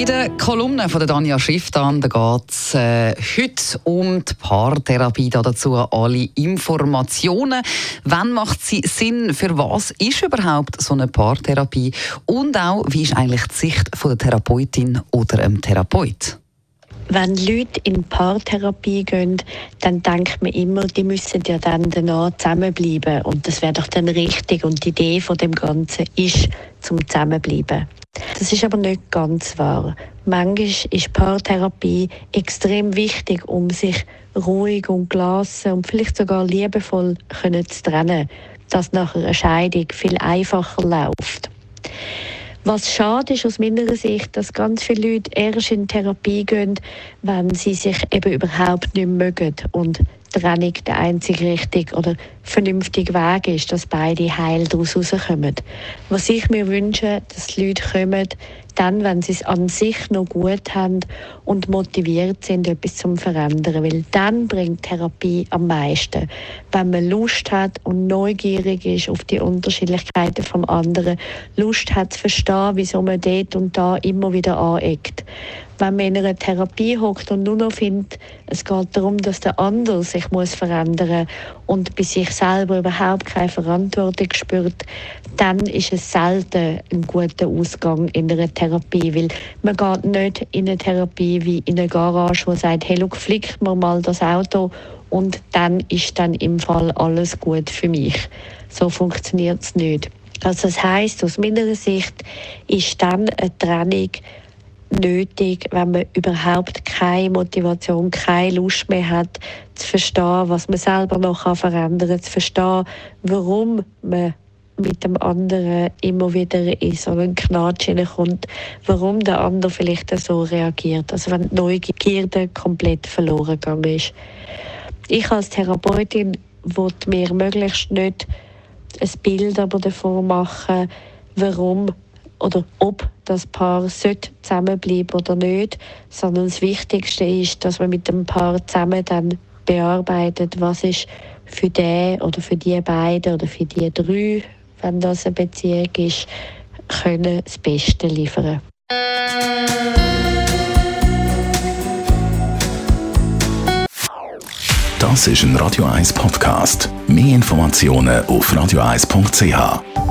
In der Kolumne von Danja Schriftan geht es äh, heute um die Paartherapie. Dazu alle Informationen. Wann macht sie Sinn? Für was ist überhaupt so eine Paartherapie? Und auch, wie ist eigentlich die Sicht von der Therapeutin oder dem Therapeut? wenn Leute in Paartherapie gehen, dann denkt man immer, die müssen ja dann danach zusammenbleiben. Und das wäre doch dann richtig. Und die Idee von dem Ganzen ist, zum Zusammenbleiben. Das ist aber nicht ganz wahr. Manchmal ist Paartherapie extrem wichtig, um sich ruhig und gelassen und vielleicht sogar liebevoll zu trennen, dass nach einer Scheidung viel einfacher läuft. Was schade ist aus meiner Sicht, dass ganz viele Leute erst in Therapie gehen, wenn sie sich eben überhaupt nicht mögen und Trennung der einzige richtige oder vernünftige Weg ist, dass beide heil daraus rauskommen. Was ich mir wünsche, dass die Leute kommen, dann, wenn sie es an sich noch gut haben und motiviert sind, etwas zu verändern. Weil dann bringt Therapie am meisten. Wenn man Lust hat und neugierig ist auf die Unterschiedlichkeiten vom anderen, Lust hat zu verstehen, wieso man dort und da immer wieder aneckt wenn man in einer Therapie hockt und nur noch findet, es geht darum, dass der andere sich muss verändern und bei sich selber überhaupt keine Verantwortung spürt, dann ist es selten ein guter Ausgang in einer Therapie, weil man geht nicht in eine Therapie wie in eine Garage, wo sagt, hey, look, flickt mir mal das Auto und dann ist dann im Fall alles gut für mich. So funktioniert es nicht. Also das heißt, aus meiner Sicht ist dann eine Trennung nötig, wenn man überhaupt keine Motivation, keine Lust mehr hat, zu verstehen, was man selber noch verändern kann, zu verstehen, warum man mit dem anderen immer wieder in so einen Knatsch kommt, warum der andere vielleicht so reagiert. Also wenn die Neugierde komplett verloren gegangen ist. Ich als Therapeutin wollte mir möglichst nicht ein Bild aber davon machen, warum oder ob das Paar zusammenbleiben oder nicht, sondern das Wichtigste ist, dass man mit dem Paar zusammen dann bearbeitet, was ist für den oder für die beiden oder für die drei, wenn das eine Beziehung ist, können das Beste liefern. Das ist ein Radio 1 Podcast. Mehr Informationen auf radio1.ch.